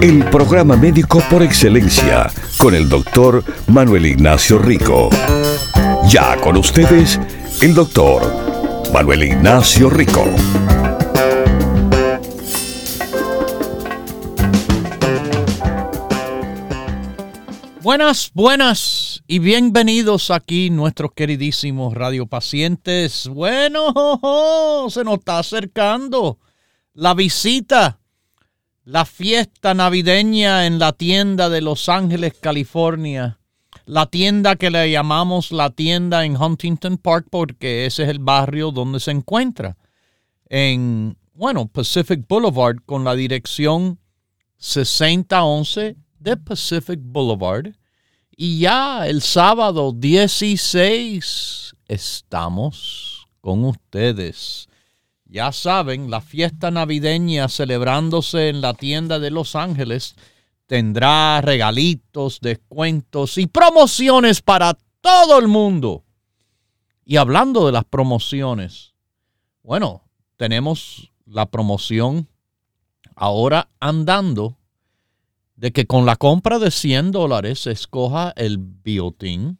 El programa médico por excelencia con el doctor Manuel Ignacio Rico. Ya con ustedes, el doctor Manuel Ignacio Rico. Buenas, buenas y bienvenidos aquí nuestros queridísimos radiopacientes. Bueno, se nos está acercando la visita, la fiesta navideña en la tienda de Los Ángeles, California. La tienda que le llamamos la tienda en Huntington Park porque ese es el barrio donde se encuentra. En, bueno, Pacific Boulevard con la dirección 6011 de Pacific Boulevard. Y ya el sábado 16 estamos con ustedes ya saben, la fiesta navideña celebrándose en la tienda de Los Ángeles tendrá regalitos, descuentos y promociones para todo el mundo. Y hablando de las promociones, bueno, tenemos la promoción ahora andando de que con la compra de 100 dólares se escoja el biotín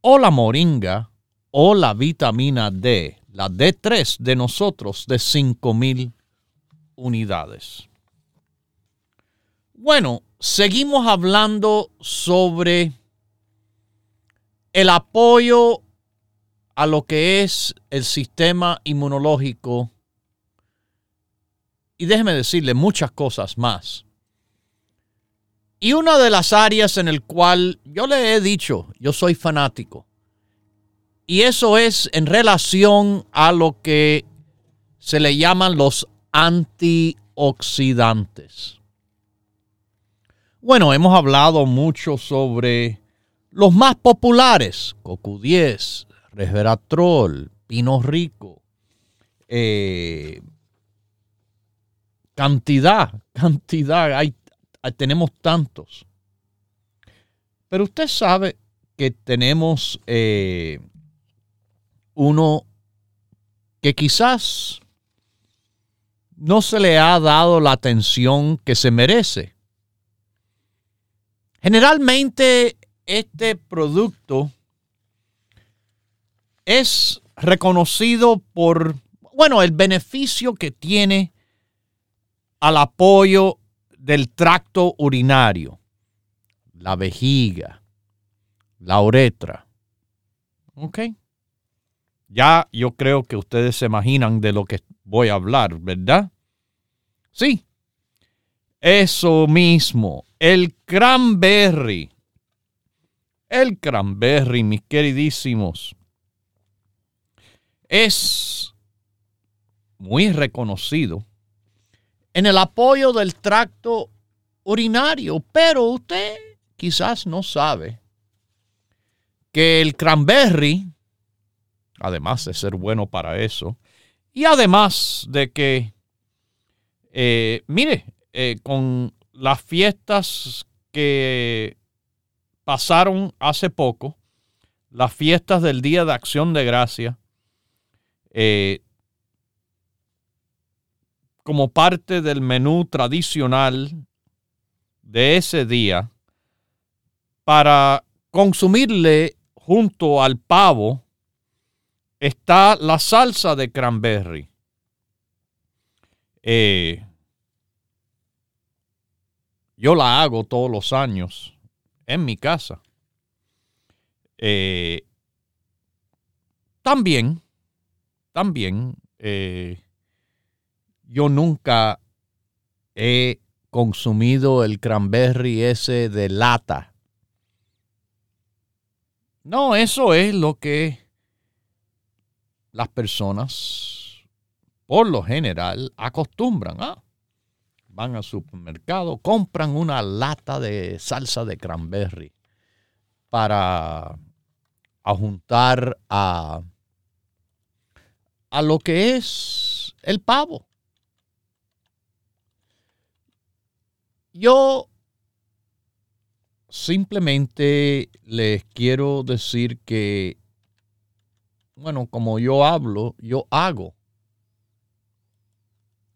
o la moringa o la vitamina D la D3 de nosotros de 5.000 unidades. Bueno, seguimos hablando sobre el apoyo a lo que es el sistema inmunológico y déjeme decirle muchas cosas más. Y una de las áreas en el cual yo le he dicho, yo soy fanático, y eso es en relación a lo que se le llaman los antioxidantes. Bueno, hemos hablado mucho sobre los más populares, CoQ10, resveratrol, pino rico, eh, cantidad, cantidad, hay, tenemos tantos. Pero usted sabe que tenemos eh, uno que quizás no se le ha dado la atención que se merece. Generalmente este producto es reconocido por, bueno, el beneficio que tiene al apoyo del tracto urinario, la vejiga, la uretra. ¿Ok? Ya yo creo que ustedes se imaginan de lo que voy a hablar, ¿verdad? Sí. Eso mismo, el cranberry. El cranberry, mis queridísimos, es muy reconocido en el apoyo del tracto urinario, pero usted quizás no sabe que el cranberry además de ser bueno para eso. Y además de que, eh, mire, eh, con las fiestas que pasaron hace poco, las fiestas del Día de Acción de Gracia, eh, como parte del menú tradicional de ese día para consumirle junto al pavo está la salsa de cranberry. Eh, yo la hago todos los años en mi casa. Eh, también, también, eh, yo nunca he consumido el cranberry ese de lata. No, eso es lo que las personas, por lo general, acostumbran. ¿ah? Van al supermercado, compran una lata de salsa de cranberry para juntar a, a lo que es el pavo. Yo simplemente les quiero decir que, bueno, como yo hablo, yo hago.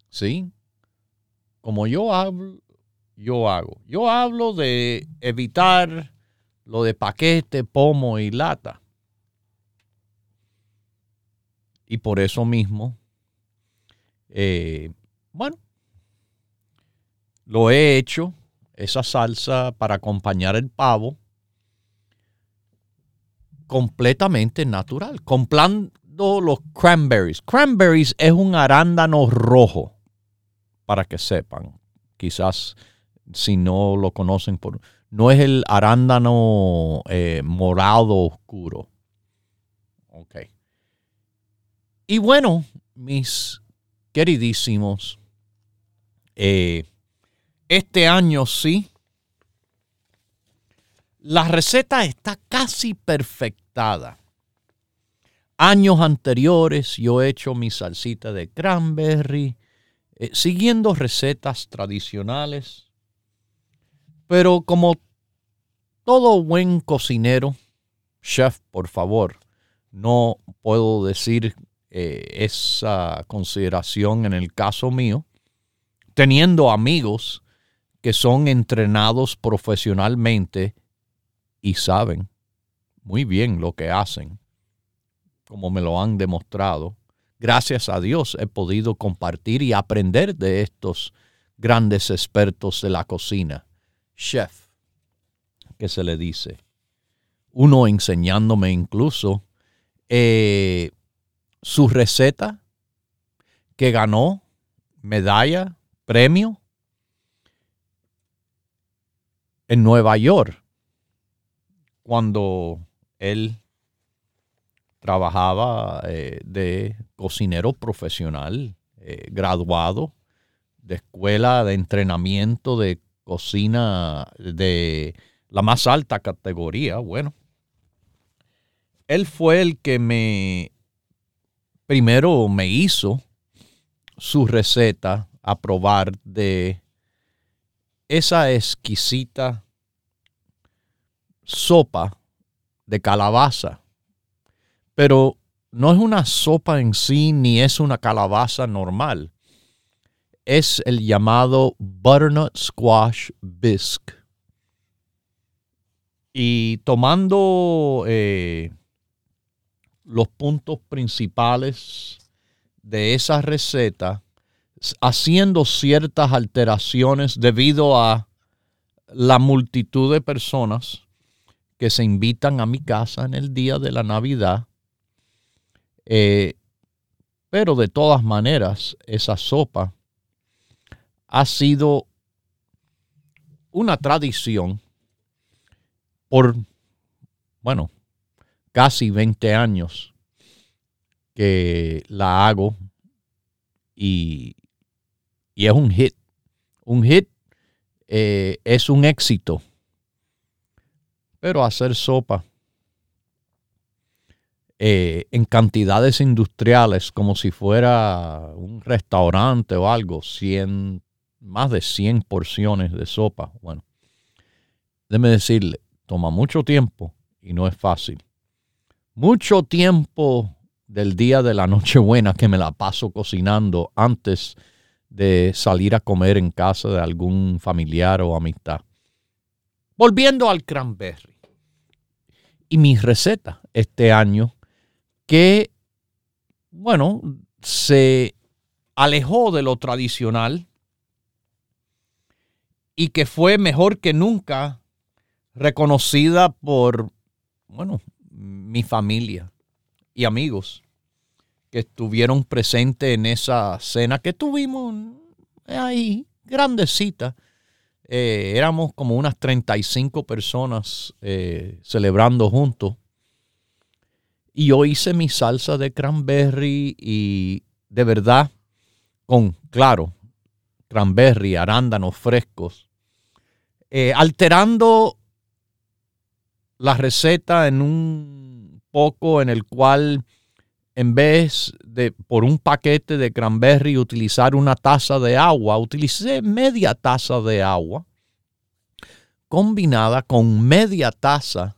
¿Sí? Como yo hablo, yo hago. Yo hablo de evitar lo de paquete, pomo y lata. Y por eso mismo, eh, bueno, lo he hecho, esa salsa para acompañar el pavo, completamente natural, comprando los cranberries. Cranberries es un arándano rojo, para que sepan. Quizás si no lo conocen por... No es el arándano eh, morado oscuro. Ok. Y bueno, mis queridísimos, eh, este año sí. La receta está casi perfectada. Años anteriores yo he hecho mi salsita de cranberry, eh, siguiendo recetas tradicionales. Pero como todo buen cocinero, chef, por favor, no puedo decir eh, esa consideración en el caso mío, teniendo amigos que son entrenados profesionalmente y saben muy bien lo que hacen, como me lo han demostrado. Gracias a Dios he podido compartir y aprender de estos grandes expertos de la cocina. Chef, que se le dice. Uno enseñándome incluso eh, su receta que ganó medalla, premio en Nueva York cuando él trabajaba eh, de cocinero profesional, eh, graduado de escuela de entrenamiento de cocina de la más alta categoría. Bueno, él fue el que me primero me hizo su receta a probar de esa exquisita sopa de calabaza, pero no es una sopa en sí ni es una calabaza normal. Es el llamado butternut squash bisque. Y tomando eh, los puntos principales de esa receta, haciendo ciertas alteraciones debido a la multitud de personas que se invitan a mi casa en el día de la Navidad. Eh, pero de todas maneras, esa sopa ha sido una tradición por, bueno, casi 20 años que la hago y y es un hit. Un hit eh, es un éxito. Pero hacer sopa eh, en cantidades industriales, como si fuera un restaurante o algo, 100, más de 100 porciones de sopa. Bueno, déjeme decirle, toma mucho tiempo y no es fácil. Mucho tiempo del día de la Nochebuena que me la paso cocinando antes de salir a comer en casa de algún familiar o amistad. Volviendo al cranberry. Y mi receta este año, que, bueno, se alejó de lo tradicional y que fue mejor que nunca reconocida por, bueno, mi familia y amigos que estuvieron presentes en esa cena que tuvimos ahí, grandecita. Eh, éramos como unas 35 personas eh, celebrando juntos. Y yo hice mi salsa de cranberry y de verdad, con, claro, cranberry, arándanos frescos, eh, alterando la receta en un poco en el cual en vez de por un paquete de cranberry utilizar una taza de agua, utilicé media taza de agua combinada con media taza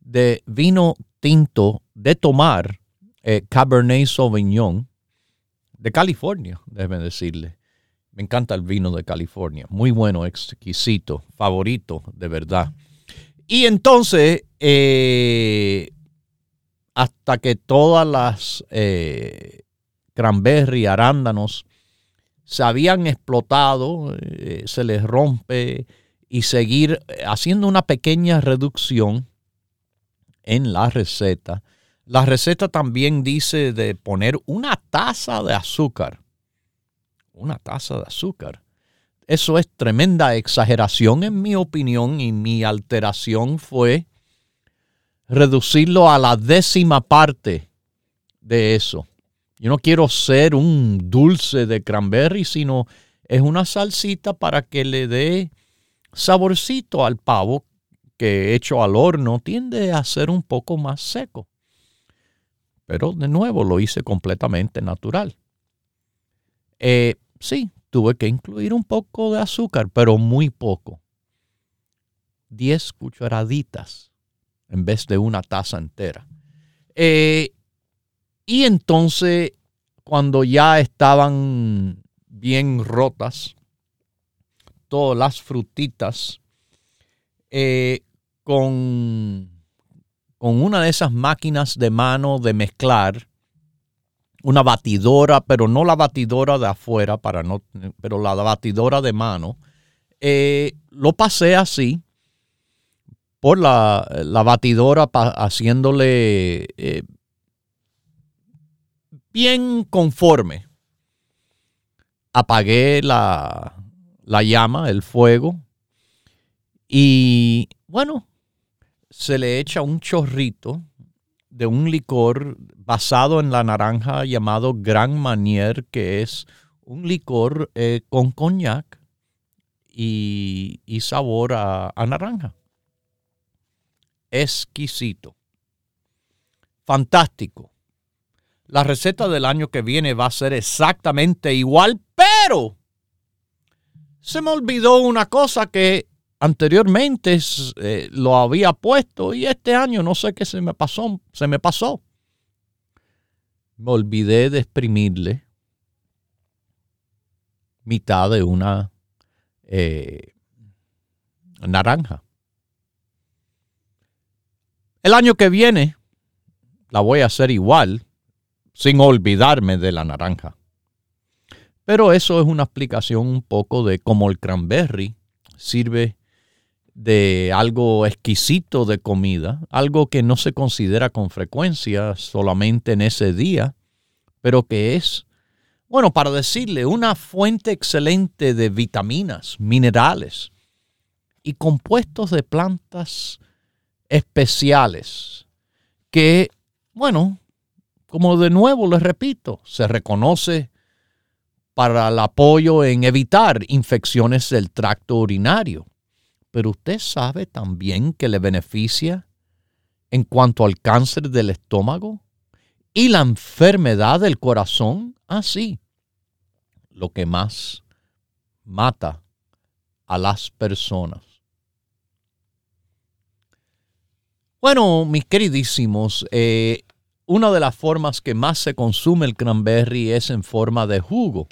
de vino tinto de tomar, eh, Cabernet Sauvignon, de California, déjeme decirle. Me encanta el vino de California, muy bueno, exquisito, favorito, de verdad. Y entonces, eh, hasta que todas las eh, cranberry, arándanos, se habían explotado, eh, se les rompe y seguir haciendo una pequeña reducción en la receta. La receta también dice de poner una taza de azúcar. Una taza de azúcar. Eso es tremenda exageración en mi opinión y mi alteración fue reducirlo a la décima parte de eso. Yo no quiero ser un dulce de cranberry, sino es una salsita para que le dé saborcito al pavo que hecho al horno tiende a ser un poco más seco. Pero de nuevo lo hice completamente natural. Eh, sí, tuve que incluir un poco de azúcar, pero muy poco. 10 cucharaditas en vez de una taza entera. Eh, y entonces, cuando ya estaban bien rotas, todas las frutitas, eh, con, con una de esas máquinas de mano de mezclar, una batidora, pero no la batidora de afuera, para no, pero la batidora de mano, eh, lo pasé así por la, batidora haciéndole eh, bien conforme. Apagué la, la llama, el fuego, y bueno, se le echa un chorrito de un licor basado en la naranja llamado Grand Manier, que es un licor eh, con coñac y, sabor a naranja exquisito. Fantástico. La receta del año que viene va a ser exactamente igual, pero se me olvidó una cosa que anteriormente eh, lo había puesto y este año no sé qué se me pasó, se me pasó. Me olvidé de exprimirle mitad de una eh, naranja. El año que viene la voy a hacer igual, sin olvidarme de la naranja. Pero eso es una explicación un poco de cómo el cranberry sirve de algo exquisito de comida, algo que no se considera con frecuencia solamente en ese día, pero que es, bueno, para decirle, una fuente excelente de vitaminas, minerales y compuestos de plantas especiales que, bueno, como de nuevo les repito, se reconoce para el apoyo en evitar infecciones del tracto urinario. Pero usted sabe también que le beneficia en cuanto al cáncer del estómago y la enfermedad del corazón. Así, ah, lo que más mata a las personas. Bueno, mis queridísimos, eh, una de las formas que más se consume el cranberry es en forma de jugo.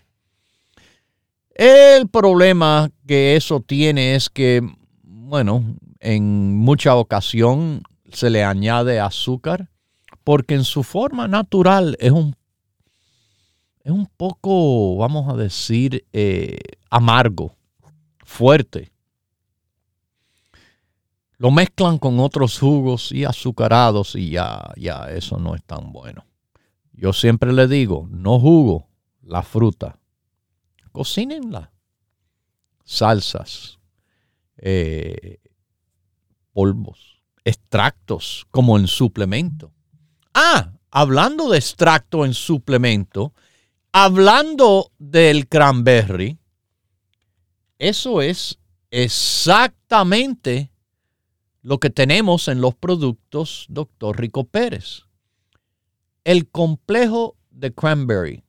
El problema que eso tiene es que, bueno, en mucha ocasión se le añade azúcar porque en su forma natural es un, es un poco, vamos a decir, eh, amargo, fuerte. Lo mezclan con otros jugos y azucarados y ya, ya, eso no es tan bueno. Yo siempre le digo, no jugo la fruta, cocínenla. Salsas, eh, polvos, extractos como en suplemento. Ah, hablando de extracto en suplemento, hablando del cranberry, eso es exactamente lo que tenemos en los productos Dr. Rico Pérez. El complejo de cranberry,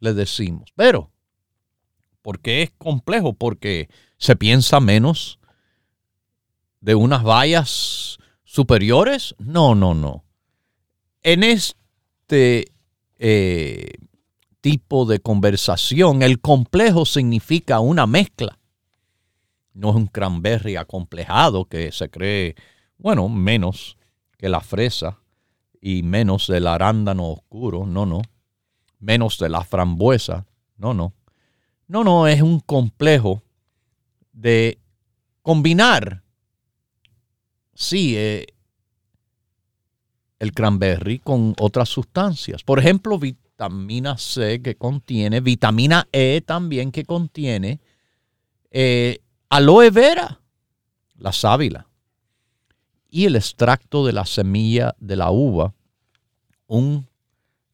le decimos. Pero, ¿por qué es complejo? Porque se piensa menos de unas vallas superiores. No, no, no. En este eh, tipo de conversación, el complejo significa una mezcla no es un cranberry acomplejado que se cree, bueno, menos que la fresa y menos del arándano oscuro, no, no. Menos de la frambuesa, no, no. No, no, es un complejo de combinar, sí, eh, el cranberry con otras sustancias. Por ejemplo, vitamina C que contiene, vitamina E también que contiene, eh, aloe vera, la sábila, y el extracto de la semilla de la uva, un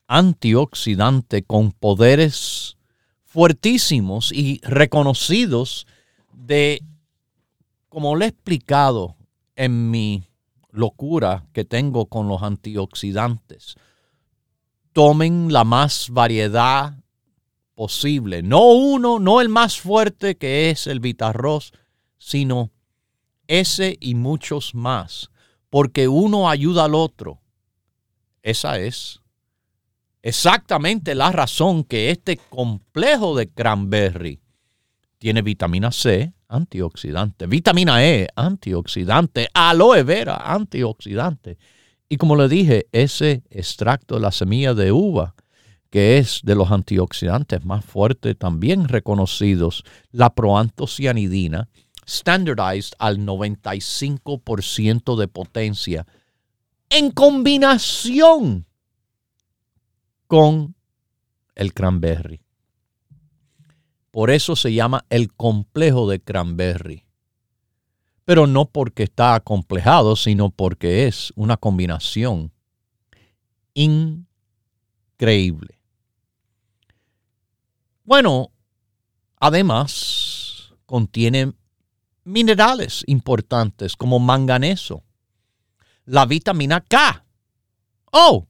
antioxidante con poderes fuertísimos y reconocidos de, como le he explicado en mi locura que tengo con los antioxidantes, tomen la más variedad posible. No uno, no el más fuerte que es el Vitarroz, sino ese y muchos más. Porque uno ayuda al otro. Esa es exactamente la razón que este complejo de cranberry tiene vitamina C, antioxidante, vitamina E, antioxidante, aloe vera, antioxidante. Y como le dije, ese extracto de la semilla de uva que es de los antioxidantes más fuertes también reconocidos, la proantocianidina, standardized al 95% de potencia, en combinación con el cranberry. Por eso se llama el complejo de cranberry. Pero no porque está acomplejado, sino porque es una combinación increíble. Bueno, además contiene minerales importantes como manganeso, la vitamina K. Oh,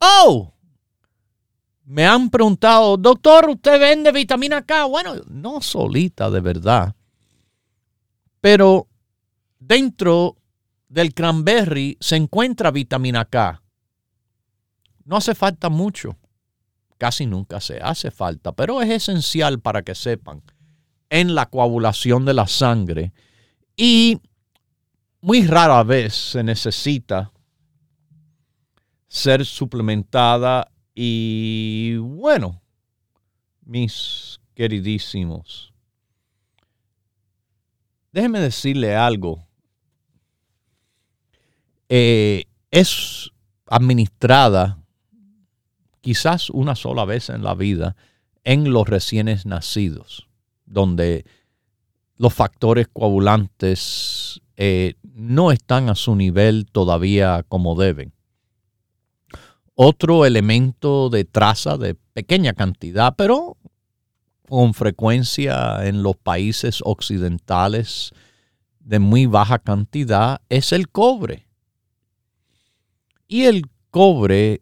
oh, me han preguntado, doctor, ¿usted vende vitamina K? Bueno, no solita de verdad, pero dentro del cranberry se encuentra vitamina K. No hace falta mucho casi nunca se hace falta, pero es esencial para que sepan en la coagulación de la sangre y muy rara vez se necesita ser suplementada y bueno, mis queridísimos, déjenme decirle algo. Eh, es administrada quizás una sola vez en la vida en los recién nacidos, donde los factores coagulantes eh, no están a su nivel todavía como deben. Otro elemento de traza de pequeña cantidad, pero con frecuencia en los países occidentales de muy baja cantidad, es el cobre. Y el cobre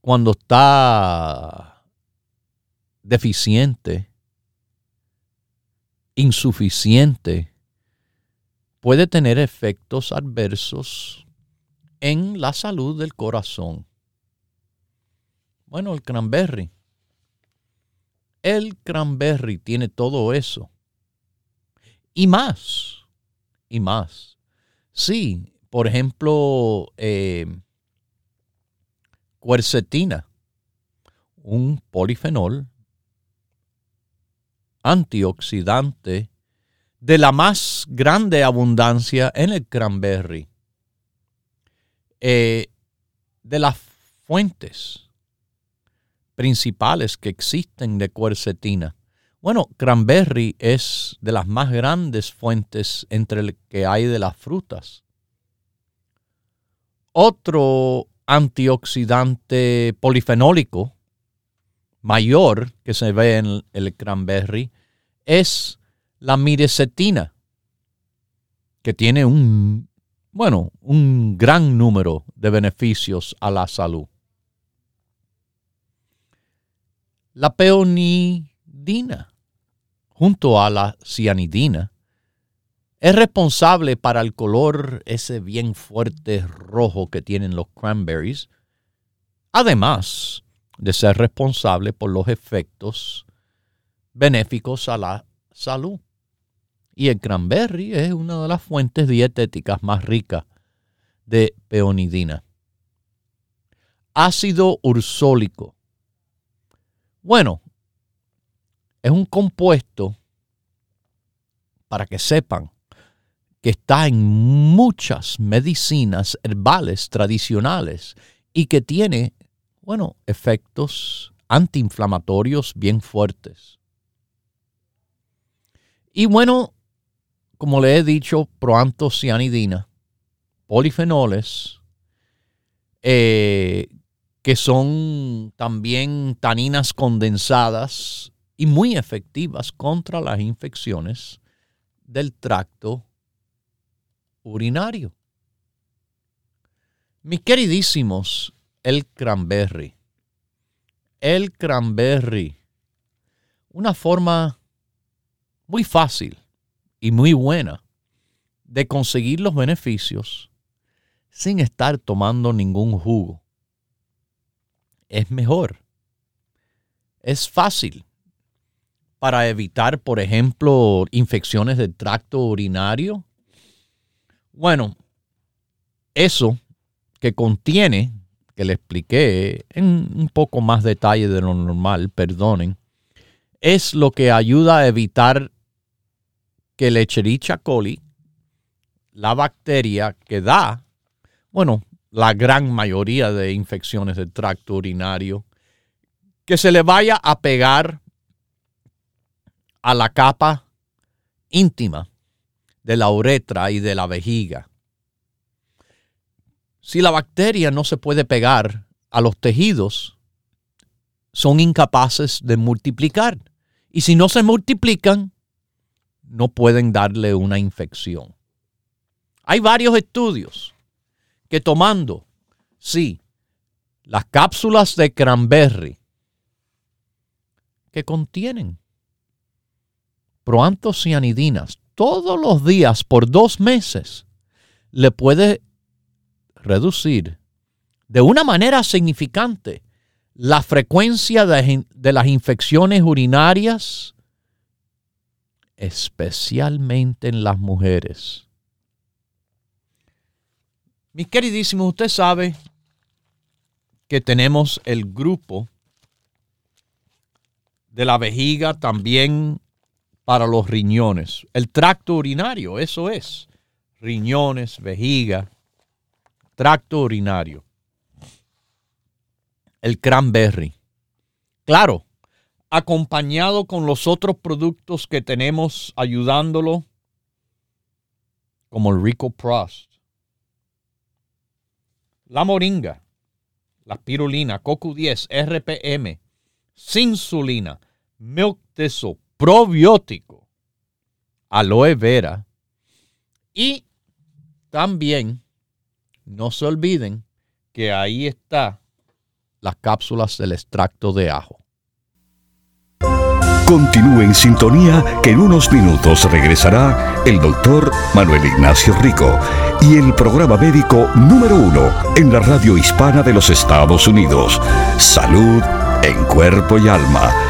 cuando está deficiente, insuficiente, puede tener efectos adversos en la salud del corazón. Bueno, el cranberry El cranberry tiene todo eso. Y más. Y más. Sí, por ejemplo, eh, cuercetina, un polifenol antioxidante de la más grande abundancia en el cranberry. Eh, de las fuentes principales que existen de cuercetina. Bueno, cranberry es de las más grandes fuentes entre el que hay de las frutas. Otro antioxidante polifenólico mayor que se ve en el cranberry es la mirecetina, que tiene un, bueno, un gran número de beneficios a la salud. La peonidina, junto a la cianidina, es responsable para el color ese bien fuerte rojo que tienen los cranberries, además de ser responsable por los efectos benéficos a la salud. Y el cranberry es una de las fuentes dietéticas más ricas de peonidina. Ácido ursólico. Bueno, es un compuesto, para que sepan, que está en muchas medicinas herbales tradicionales y que tiene, bueno, efectos antiinflamatorios bien fuertes. Y bueno, como le he dicho, proantocianidina, polifenoles, eh, que son también taninas condensadas y muy efectivas contra las infecciones del tracto urinario. Mis queridísimos, el cranberry. El cranberry. Una forma muy fácil y muy buena de conseguir los beneficios sin estar tomando ningún jugo. Es mejor. Es fácil para evitar, por ejemplo, infecciones del tracto urinario bueno, eso que contiene, que le expliqué en un poco más detalle de lo normal, perdonen, es lo que ayuda a evitar que el Echerichia coli, la bacteria que da, bueno, la gran mayoría de infecciones del tracto urinario, que se le vaya a pegar a la capa íntima de la uretra y de la vejiga. Si la bacteria no se puede pegar a los tejidos, son incapaces de multiplicar. Y si no se multiplican, no pueden darle una infección. Hay varios estudios que tomando, sí, las cápsulas de cranberry que contienen proantocianidinas, todos los días por dos meses le puede reducir de una manera significante la frecuencia de, las infecciones urinarias, especialmente en las mujeres. Mis queridísimos, usted sabe que tenemos el grupo de la vejiga también para los riñones. El tracto urinario, eso es. Riñones, vejiga, tracto urinario. El cranberry. Claro, acompañado con los otros productos que tenemos ayudándolo, como el Rico Prost, la moringa, la pirulina, CoQ10, RPM, insulina, milk thistle, probiótico, aloe vera y también no se olviden que ahí está las cápsulas del extracto de ajo. Continúe en sintonía que en unos minutos regresará el doctor Manuel Ignacio Rico y el programa médico número uno en la radio hispana de los Estados Unidos. Salud en cuerpo y alma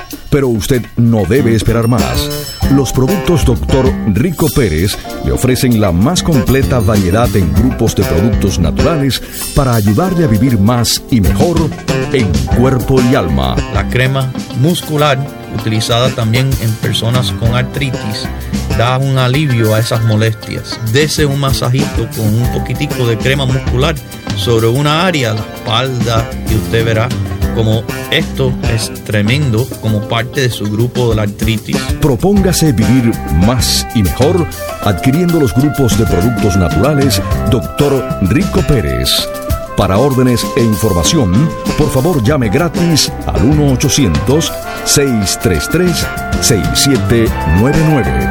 pero usted no debe esperar más. Los productos Dr. Rico Pérez le ofrecen la más completa variedad en grupos de productos naturales para ayudarle a vivir más y mejor en cuerpo y alma. La crema muscular, utilizada también en personas con artritis, da un alivio a esas molestias. Dese un masajito con un poquitico de crema muscular sobre una área, la espalda, y usted verá como esto es tremendo como parte de su grupo de la artritis. Propóngase vivir más y mejor adquiriendo los grupos de productos naturales Dr. Rico Pérez. Para órdenes e información, por favor llame gratis al 1-800-633-6799.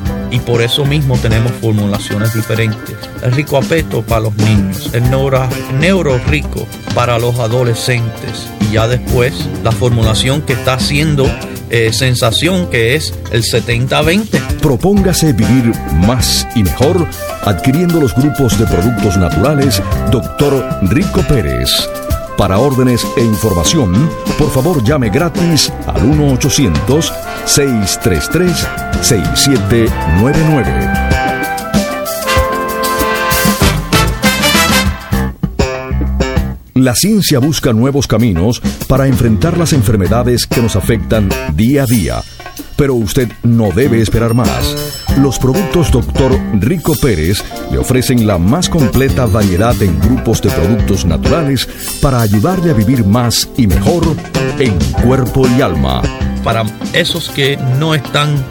y por eso mismo tenemos formulaciones diferentes. El rico apeto para los niños, el neuro, neuro rico para los adolescentes y ya después la formulación que está haciendo eh, sensación que es el 70-20. Propóngase vivir más y mejor adquiriendo los grupos de productos naturales Dr. Rico Pérez. Para órdenes e información, por favor llame gratis al 1-800-633-6799. La ciencia busca nuevos caminos para enfrentar las enfermedades que nos afectan día a día. Pero usted no debe esperar más. Los productos Dr. Rico Pérez le ofrecen la más completa variedad en grupos de productos naturales para ayudarle a vivir más y mejor en cuerpo y alma. Para esos que no están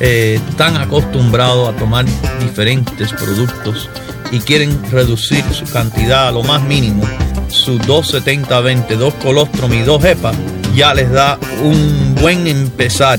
eh, tan acostumbrados a tomar diferentes productos y quieren reducir su cantidad a lo más mínimo, su 270-20, 2 colostrum y 2 EPA, ya les da un buen empezar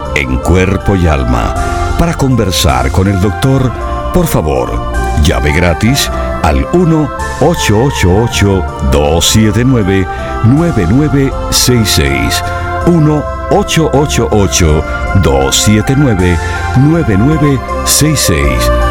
en Cuerpo y Alma. Para conversar con el doctor, por favor, llave gratis al 1-888-279-9966. 1-888-279-9966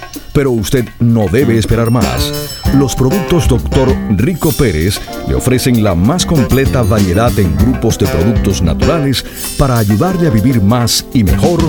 pero usted no debe esperar más. Los productos Dr. Rico Pérez le ofrecen la más completa variedad en grupos de productos naturales para ayudarle a vivir más y mejor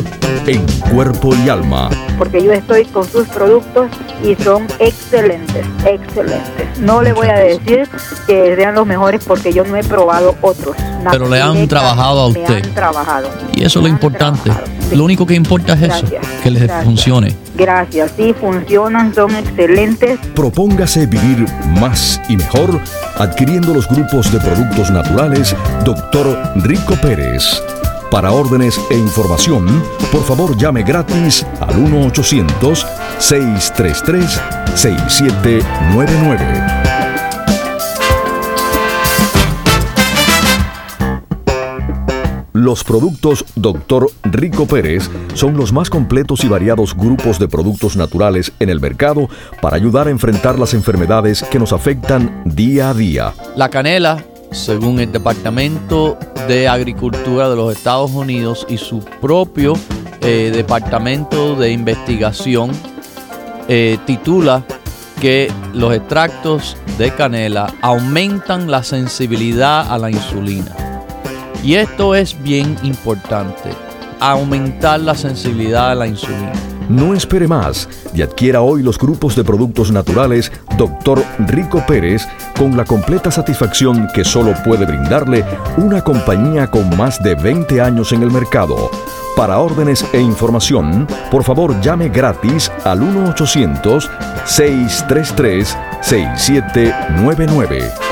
en cuerpo y alma. Porque yo estoy con sus productos y son excelentes, excelentes. No le voy a decir que sean los mejores porque yo no he probado otros. Pero le han trabajado a usted. trabajado. Y eso es lo importante. Lo único que importa es eso, que les funcione. Gracias, sí, funcionan, son excelentes. Propóngase vivir más y mejor adquiriendo los grupos de productos naturales Dr. Rico Pérez. Para órdenes e información, por favor llame gratis al 1-800-633-6799. Los productos Dr. Rico Pérez son los más completos y variados grupos de productos naturales en el mercado para ayudar a enfrentar las enfermedades que nos afectan día a día. La canela, según el Departamento de Agricultura de los Estados Unidos y su propio eh, Departamento de Investigación, eh, titula que los extractos de canela aumentan la sensibilidad a la insulina. Y esto es bien importante, aumentar la sensibilidad a la insulina. No espere más y adquiera hoy los grupos de productos naturales Dr. Rico Pérez con la completa satisfacción que solo puede brindarle una compañía con más de 20 años en el mercado. Para órdenes e información, por favor llame gratis al 1-800-633-6799.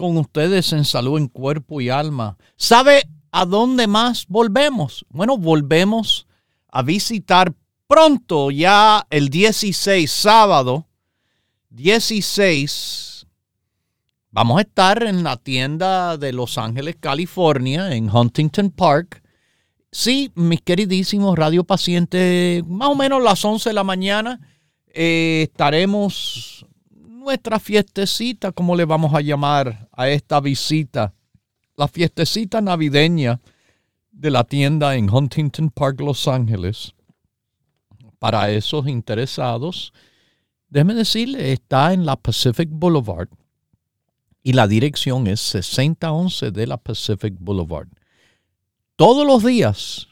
con ustedes en salud en cuerpo y alma. ¿Sabe a dónde más volvemos? Bueno, volvemos a visitar pronto, ya el 16, sábado 16. Vamos a estar en la tienda de Los Ángeles, California, en Huntington Park. Sí, mis queridísimos radiopacientes, más o menos las 11 de la mañana eh, estaremos nuestra fiestecita, como le vamos a llamar a esta visita, la fiestecita navideña de la tienda en Huntington Park, Los Ángeles. Para esos interesados, déjeme decirle, está en la Pacific Boulevard y la dirección es 6011 de la Pacific Boulevard. Todos los días,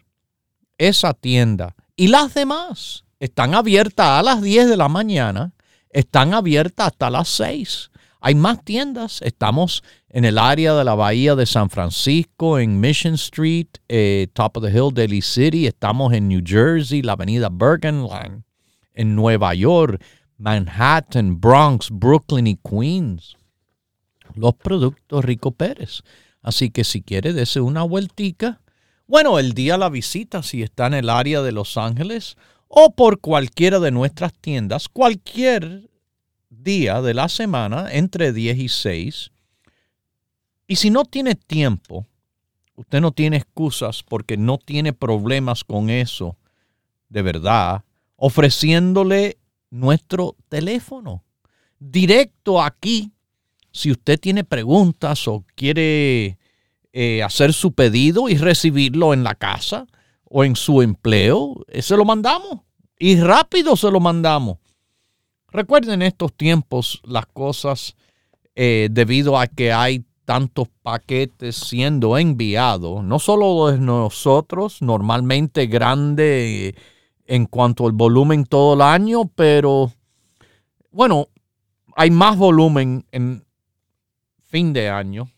esa tienda y las demás están abiertas a las 10 de la mañana están abiertas hasta las 6. Hay más tiendas. Estamos en el área de la bahía de San Francisco, en Mission Street, eh, Top of the Hill, Daly City. Estamos en New Jersey, la avenida Bergenland, en Nueva York, Manhattan, Bronx, Brooklyn y Queens. Los productos Rico Pérez. Así que si quiere, dese una vueltica. Bueno, el día de la visita, si está en el área de Los Ángeles o por cualquiera de nuestras tiendas cualquier día de la semana entre 10 y 6. Y si no tiene tiempo, usted no tiene excusas porque no tiene problemas con eso, de verdad, ofreciéndole nuestro teléfono directo aquí. Si usted tiene preguntas o quiere eh, hacer su pedido y recibirlo en la casa, o en su empleo, eh, se lo mandamos y rápido se lo mandamos. Recuerden estos tiempos las cosas eh, debido a que hay tantos paquetes siendo enviados, no solo de nosotros, normalmente grande en cuanto al volumen todo el año, pero bueno, hay más volumen en fin de año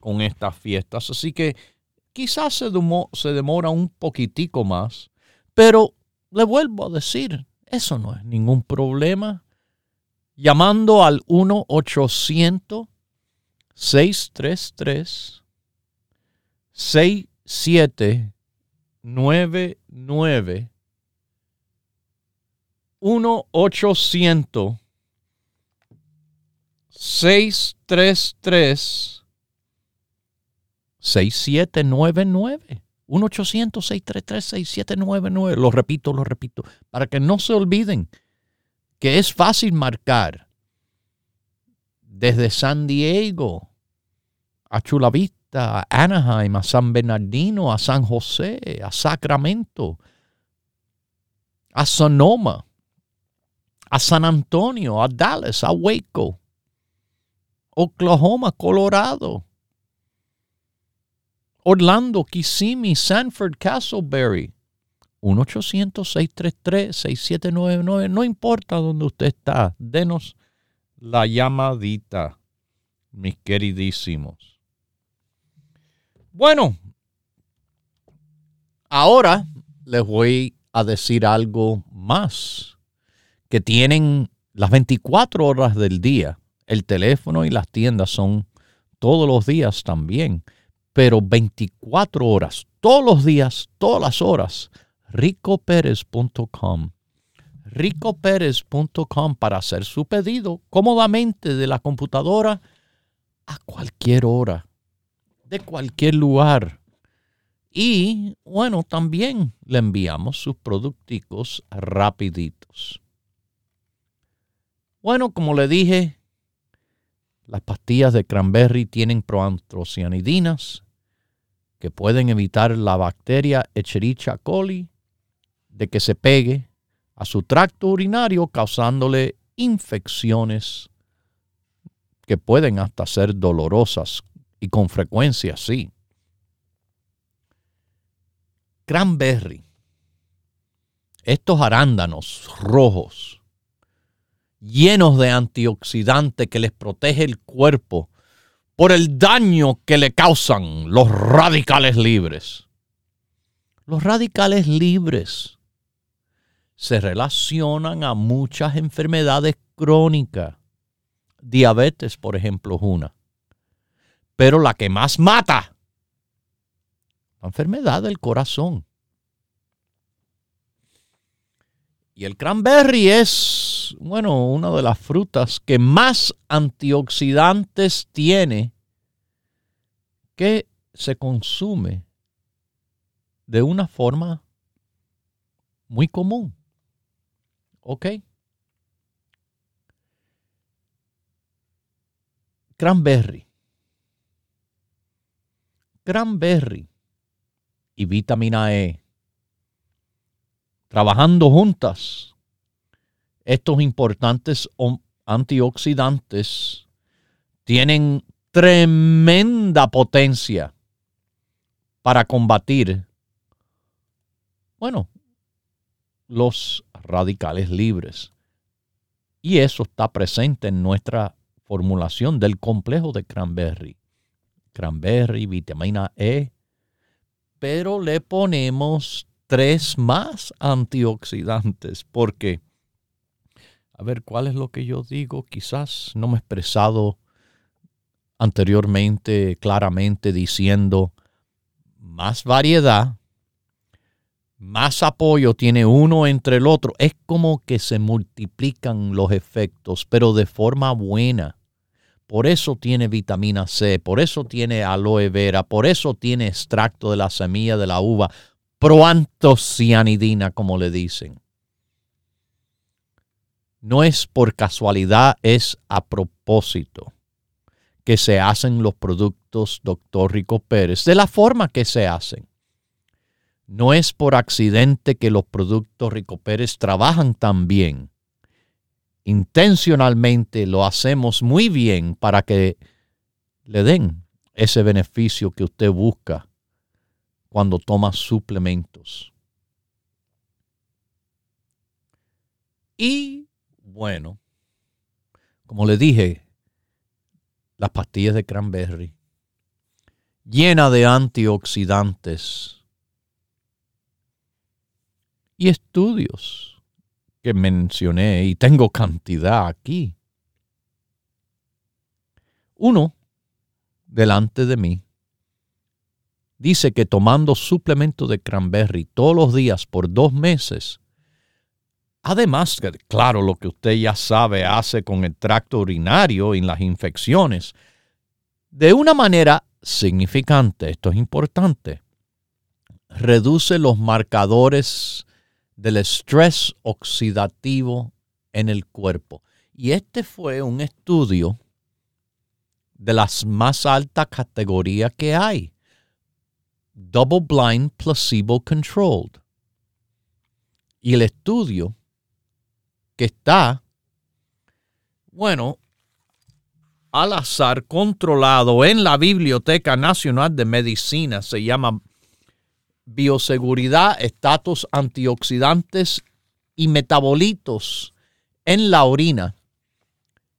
con estas fiestas, así que Quizás se, se demora un poquitico más, pero le vuelvo a decir, eso no es ningún problema. Llamando al 1-800-633 6799 1 800 633 6799. 1-800-633-6799. Lo repito, lo repito, para que no se olviden que es fácil marcar desde San Diego a Chula Vista, a Anaheim, a San Bernardino, a San José, a Sacramento, a Sonoma, a San Antonio, a Dallas, a Waco, Oklahoma, Colorado, Orlando, Kissimmee, Sanford, Castleberry. 1-800-633-6799. No importa dónde usted está, denos la llamadita, mis queridísimos. Bueno, ahora les voy a decir algo más. Que tienen las 24 horas del día. El teléfono y las tiendas son todos los días también. Pero 24 horas, todos los días, todas las horas. ricoperez.com ricoperez.com para hacer su pedido cómodamente de la computadora a cualquier hora, de cualquier lugar. Y bueno, también le enviamos sus producticos rapiditos. Bueno, como le dije, las pastillas de cranberry tienen proantrocianidinas que pueden evitar la bacteria Echerichia coli de que se pegue a su tracto urinario causándole infecciones que pueden hasta ser dolorosas y con frecuencia sí. Cranberry, estos arándanos rojos, llenos de antioxidante que les protege el cuerpo por el daño que le causan los radicales libres. Los radicales libres se relacionan a muchas enfermedades crónicas. Diabetes, por ejemplo, es una. Pero la que más mata enfermedad del corazón. Y el cranberry es, bueno, una de las frutas que más antioxidantes tiene que se consume de una forma muy común. ¿Ok? Cranberry. Cranberry y vitamina E. Trabajando juntas, estos importantes antioxidantes tienen tremenda potencia para combatir, bueno, los radicales libres. Y eso está presente en nuestra formulación del complejo de cranberry. Cranberry, vitamina E, pero le ponemos tres más antioxidantes porque, a ver, ¿cuál es lo que yo digo? Quizás no me he expresado anteriormente claramente diciendo más variedad, más apoyo tiene uno entre el otro. Es como que se multiplican los efectos, pero de forma buena. Por eso tiene vitamina C, por eso tiene aloe vera, por eso tiene extracto de la semilla de la uva, proantocianidina, como le dicen. No es por casualidad, es a propósito que se hacen los productos Dr. Rico Pérez, de la forma que se hacen. No es por accidente que los productos Rico Pérez trabajan tan bien intencionalmente lo hacemos muy bien para que le den ese beneficio que usted busca cuando toma suplementos. Y bueno, como le dije, las pastillas de cranberry, llena de antioxidantes y estudios que mencioné y tengo cantidad aquí. Uno, delante de mí, dice que tomando suplemento de cranberry todos los días por dos meses, además, claro, lo que usted ya sabe hace con el tracto urinario y las infecciones, de una manera significante, esto es importante, reduce los marcadores del estrés oxidativo en el cuerpo. Y este fue un estudio de las más alta categoría que hay. Double blind placebo controlled. Y el estudio que está, bueno, al azar controlado en la Biblioteca Nacional de Medicina. Se llama Bioseguridad, Estatus Antioxidantes y Metabolitos en la orina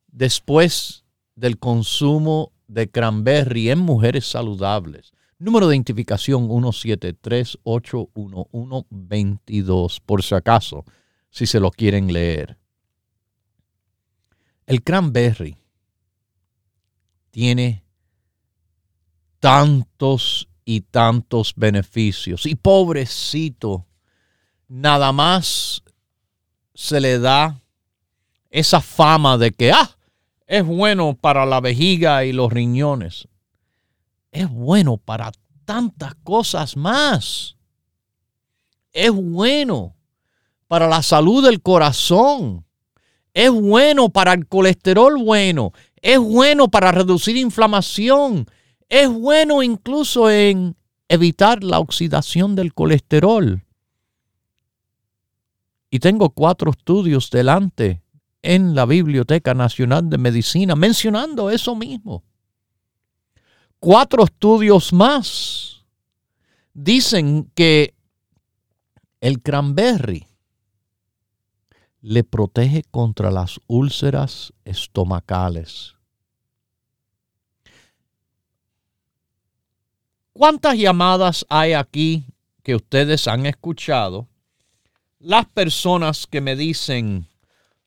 después del consumo de cranberry en mujeres saludables. Número de identificación 173-811-22, por si acaso, si se lo quieren leer. El cranberry tiene tantos y tantos beneficios. Y pobrecito, nada más se le da esa fama de que, ah, es bueno para la vejiga y los riñones. Es bueno para tantas cosas más. Es bueno para la salud del corazón. Es bueno para el colesterol bueno. Es bueno para reducir inflamación. Es bueno incluso en evitar la oxidación del colesterol. Y tengo cuatro estudios delante en la Biblioteca Nacional de Medicina mencionando eso mismo. Cuatro estudios más dicen que el cranberry le protege contra las úlceras estomacales. ¿Cuántas llamadas hay aquí que ustedes han escuchado? Las personas que me dicen,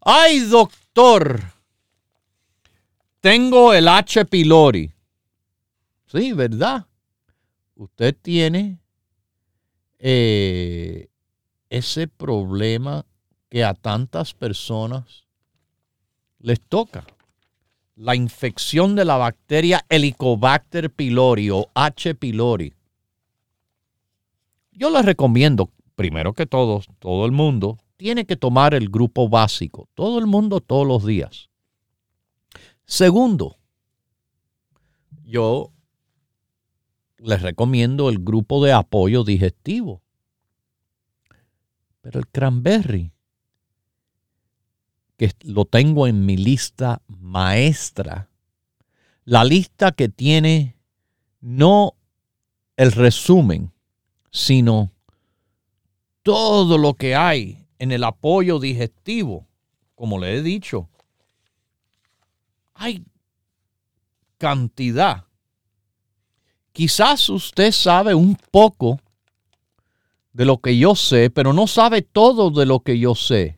ay doctor, tengo el H. pylori. Sí, ¿verdad? Usted tiene eh, ese problema que a tantas personas les toca. La infección de la bacteria Helicobacter pylori o H. pylori. Yo les recomiendo, primero que todo, todo el mundo tiene que tomar el grupo básico. Todo el mundo todos los días. Segundo, yo les recomiendo el grupo de apoyo digestivo. Pero el cranberry que lo tengo en mi lista maestra. La lista que tiene no el resumen, sino todo lo que hay en el apoyo digestivo. Como le he dicho, hay cantidad. Quizás usted sabe un poco de lo que yo sé, pero no sabe todo de lo que yo sé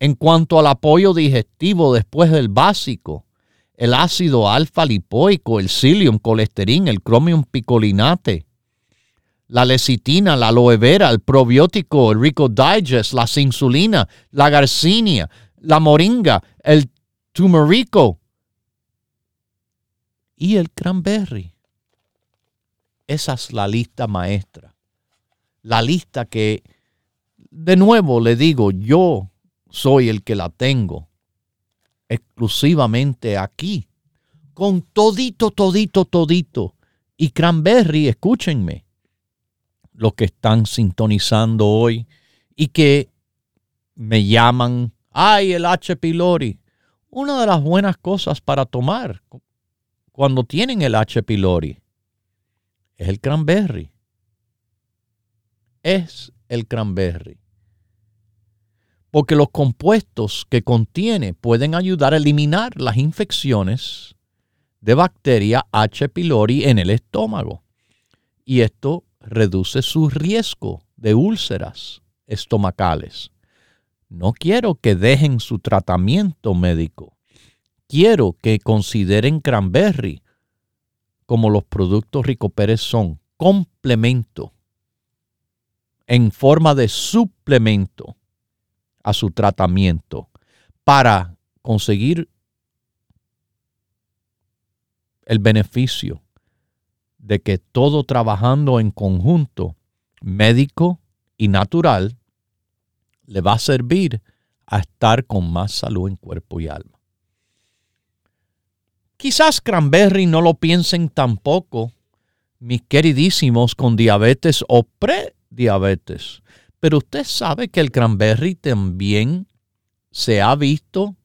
en cuanto al apoyo digestivo después del básico, el ácido alfa lipoico, el psyllium, colesterol, el chromium picolinate, la lecitina, la aloe vera, el probiótico, el Rico Digest, la insulina, la garcinia, la moringa, el turmerico y el cranberry. Esa es la lista maestra. La lista que, de nuevo le digo, yo soy el que la tengo exclusivamente aquí, con todito, todito, todito. Y Cranberry, escúchenme, los que están sintonizando hoy y que me llaman, ay, el H. pylori. Una de las buenas cosas para tomar cuando tienen el H. pylori es el cranberry. Es el cranberry porque los compuestos que contiene pueden ayudar a eliminar las infecciones de bacteria H. pylori en el estómago. Y esto reduce su riesgo de úlceras estomacales. No quiero que dejen su tratamiento médico. Quiero que consideren cranberry como los productos Rico Pérez son, complemento, en forma de suplemento a su tratamiento para conseguir el beneficio de que todo trabajando en conjunto, médico y natural, le va a servir a estar con más salud en cuerpo y alma. Quizás cranberry no lo piensen tampoco, mis queridísimos con diabetes o prediabetes. Pero usted sabe que el cranberry también se ha visto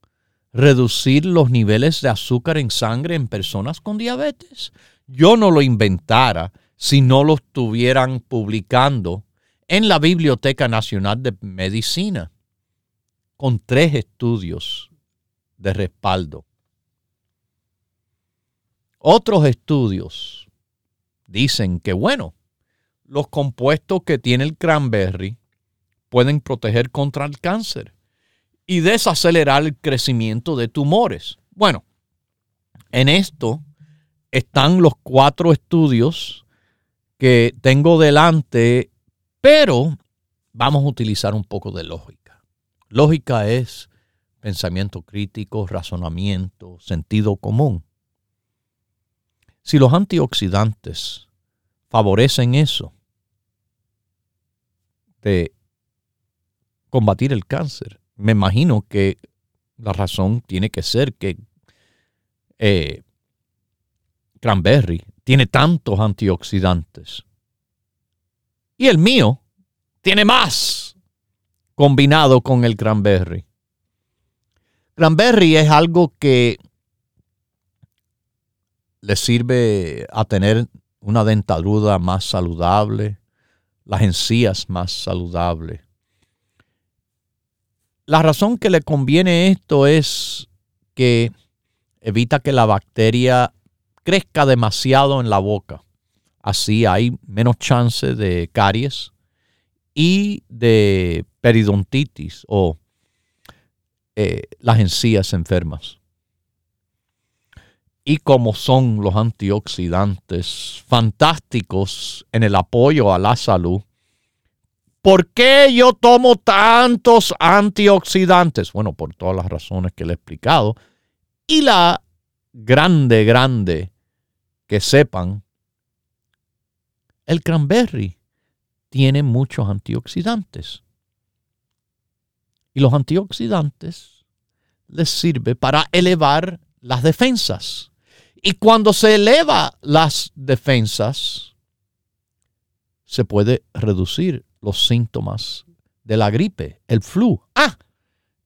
reducir los niveles de azúcar en sangre en personas con diabetes. Yo no lo inventara si no lo estuvieran publicando en la Biblioteca Nacional de Medicina, con tres estudios de respaldo. Otros estudios dicen que, bueno, los compuestos que tiene el cranberry pueden proteger contra el cáncer y desacelerar el crecimiento de tumores. Bueno, en esto están los cuatro estudios que tengo delante, pero vamos a utilizar un poco de lógica. Lógica es pensamiento crítico, razonamiento, sentido común. Si los antioxidantes favorecen eso, de combatir el cáncer, me imagino que la razón tiene que ser que eh, cranberry tiene tantos antioxidantes. Y el mío tiene más combinado con el cranberry. Cranberry es algo que le sirve a tener una dentadura más saludable, las encías más saludables, la razón que le conviene esto es que evita que la bacteria crezca demasiado en la boca. Así hay menos chance de caries y de periodontitis o eh, las encías enfermas. Y como son los antioxidantes fantásticos en el apoyo a la salud, ¿Por qué yo tomo tantos antioxidantes? Bueno, por todas las razones que le he explicado. Y la grande, grande, que sepan, el cranberry tiene muchos antioxidantes. Y los antioxidantes les sirve para elevar las defensas. Y cuando se eleva las defensas, se puede reducir los síntomas de la gripe, el flu. Ah,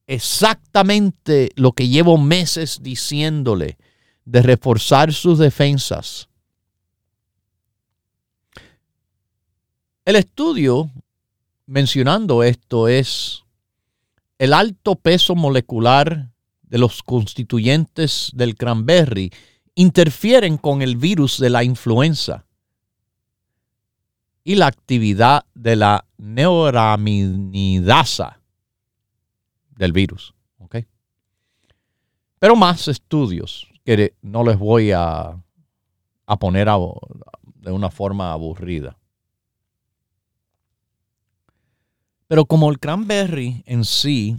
exactamente lo que llevo meses diciéndole de reforzar sus defensas. El estudio mencionando esto es el alto peso molecular de los constituyentes del cranberry interfieren con el virus de la influenza y la actividad de la neuraminidasa del virus. Pero más estudios que no les voy a, a poner de una forma aburrida. Pero como el cranberry en sí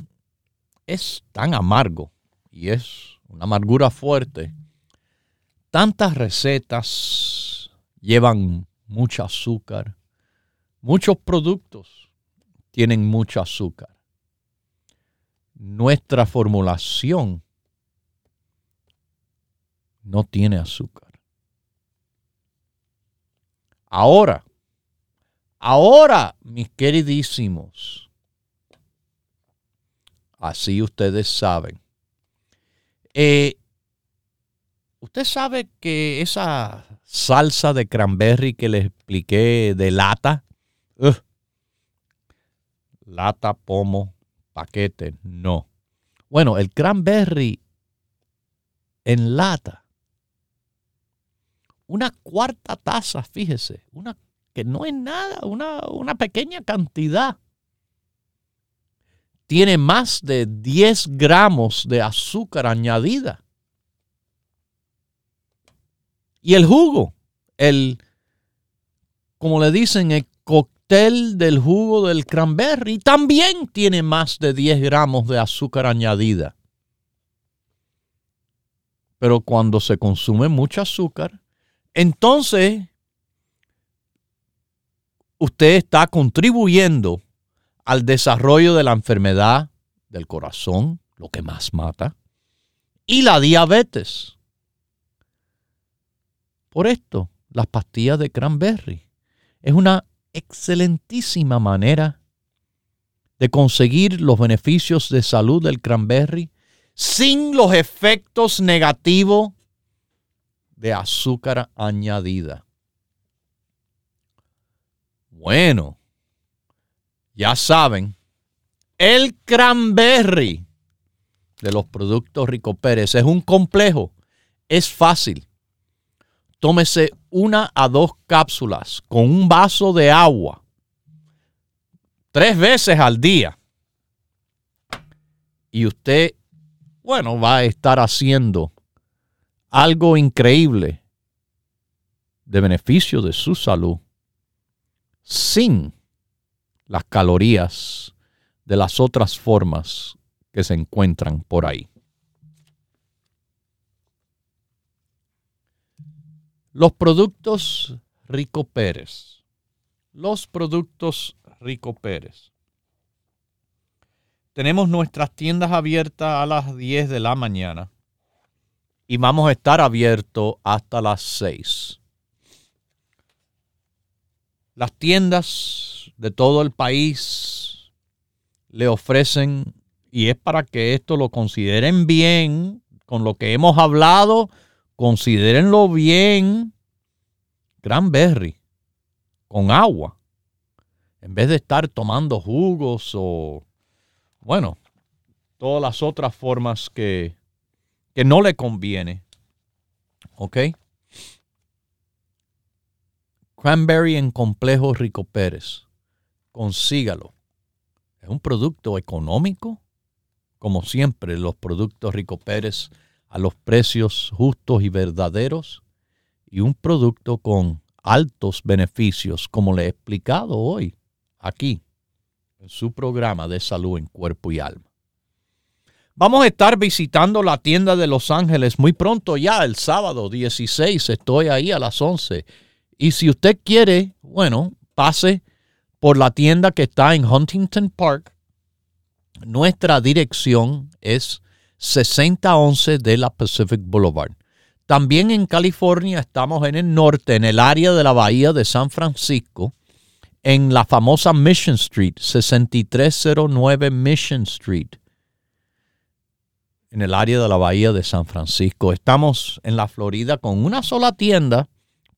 es tan amargo y es una amargura fuerte, tantas recetas llevan mucho azúcar, Muchos productos tienen mucho azúcar. Nuestra formulación no tiene azúcar. Ahora, ahora, mis queridísimos, así ustedes saben. Eh, usted sabe que esa salsa de cranberry que les expliqué de lata, Lata, pomo, paquete, no. Bueno, el cranberry en lata. Una cuarta taza, fíjese, una que no es nada, una, una pequeña cantidad. Tiene más de 10 gramos de azúcar añadida. Y el jugo, el, como le dicen, el del jugo del cranberry también tiene más de 10 gramos de azúcar añadida. Pero cuando se consume mucho azúcar, entonces usted está contribuyendo al desarrollo de la enfermedad del corazón, lo que más mata, y la diabetes. Por esto, las pastillas de cranberry es una excelentísima manera de conseguir los beneficios de salud del cranberry sin los efectos negativos de azúcar añadida. Bueno, ya saben, el cranberry de los productos Rico Pérez es un complejo, es fácil. Tómese una a dos cápsulas con un vaso de agua tres veces al día. Y usted, bueno, va a estar haciendo algo increíble de beneficio de su salud sin las calorías de las otras formas que se encuentran por ahí. Los productos Rico Pérez. Los productos Rico Pérez. Tenemos nuestras tiendas abiertas a las 10 de la mañana y vamos a estar abiertos hasta las 6. Las tiendas de todo el país le ofrecen, y es para que esto lo consideren bien, con lo que hemos hablado, considérenlo bien, Berry con agua, en vez de estar tomando jugos o, bueno, todas las otras formas que, que no le conviene. ¿Ok? Cranberry en complejo Rico Pérez. Consígalo. Es un producto económico. Como siempre, los productos Rico Pérez a los precios justos y verdaderos. Y un producto con altos beneficios, como le he explicado hoy aquí en su programa de salud en cuerpo y alma. Vamos a estar visitando la tienda de Los Ángeles muy pronto ya, el sábado 16. Estoy ahí a las 11 y si usted quiere, bueno, pase por la tienda que está en Huntington Park. Nuestra dirección es 6011 de la Pacific Boulevard. También en California estamos en el norte, en el área de la bahía de San Francisco, en la famosa Mission Street, 6309 Mission Street, en el área de la bahía de San Francisco. Estamos en la Florida con una sola tienda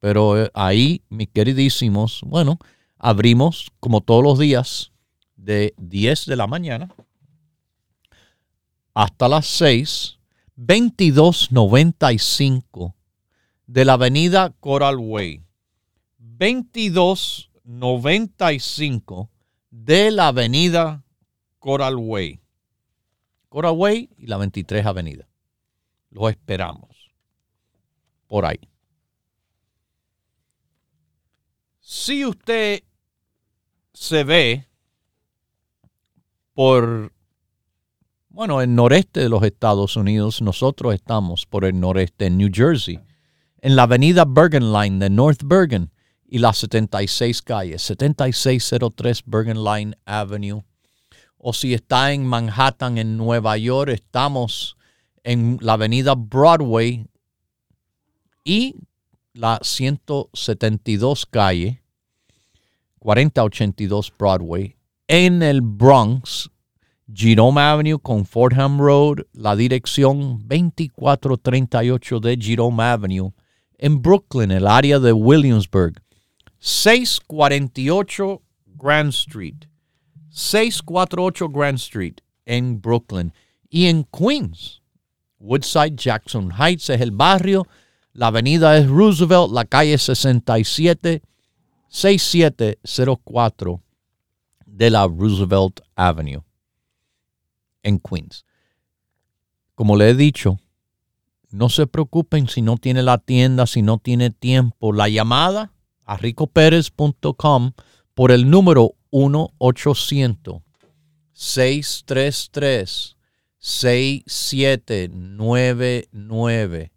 pero eh, ahí, mis queridísimos, bueno, abrimos como todos los días de 10 de la mañana hasta las 6, 2295 de la avenida Coral Way. 2295 de la avenida Coral Way. Coral Way y la 23 Avenida. Lo esperamos por ahí. Si usted se ve por, bueno, el noreste de los Estados Unidos, nosotros estamos por el noreste en New Jersey, en la avenida Bergen Line de North Bergen y la 76 calle, 7603 Bergen Line Avenue. O si está en Manhattan, en Nueva York, estamos en la avenida Broadway y la 172 calle 4082 Broadway, en el Bronx, Jerome Avenue con Fordham Road, la dirección 2438 de Jerome Avenue, en Brooklyn, el área de Williamsburg, 648 Grand Street, 648 Grand Street en Brooklyn. Y en Queens. Woodside, Jackson Heights es el barrio, la avenida es Roosevelt, la calle 67 6704 de la Roosevelt Avenue en Queens. Como le he dicho, no se preocupen si no tiene la tienda, si no tiene tiempo. La llamada a ricoperez.com por el número 1-800-633-6799.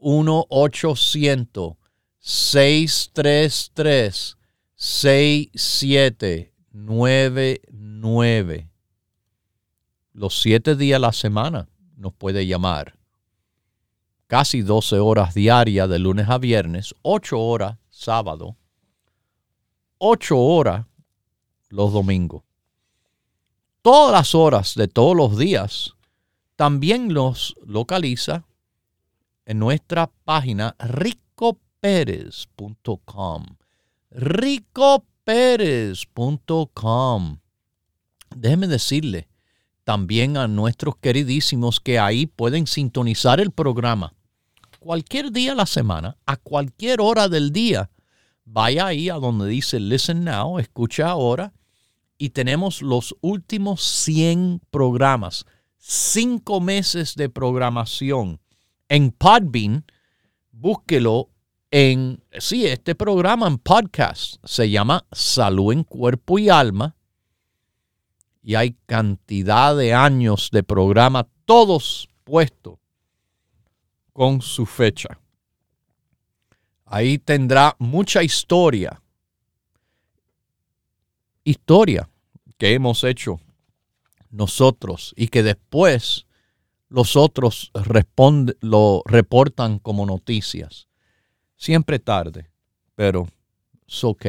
1-800 633 6799. Los siete días a la semana nos puede llamar. Casi 12 horas diarias de lunes a viernes, 8 horas sábado, 8 horas los domingos. Todas las horas de todos los días también los localiza en nuestra página ricoperez.com. ricoperez.com. Déjeme decirle también a nuestros queridísimos que ahí pueden sintonizar el programa cualquier día de la semana, a cualquier hora del día. Vaya ahí a donde dice Listen Now, escucha ahora, y tenemos los últimos 100 programas cinco meses de programación. En Podbean, búsquelo en, sí, este programa en podcast se llama Salud en Cuerpo y Alma. Y hay cantidad de años de programa, todos puestos con su fecha. Ahí tendrá mucha historia. Historia que hemos hecho nosotros y que después los otros lo reportan como noticias. Siempre tarde, pero es ok.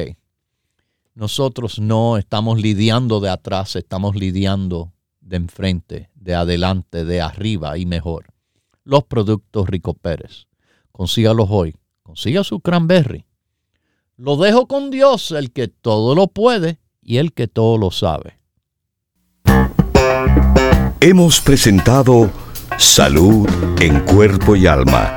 Nosotros no estamos lidiando de atrás, estamos lidiando de enfrente, de adelante, de arriba y mejor. Los productos Rico Pérez. Consígalos hoy. Consiga su cranberry. Lo dejo con Dios, el que todo lo puede y el que todo lo sabe. Hemos presentado Salud en Cuerpo y Alma,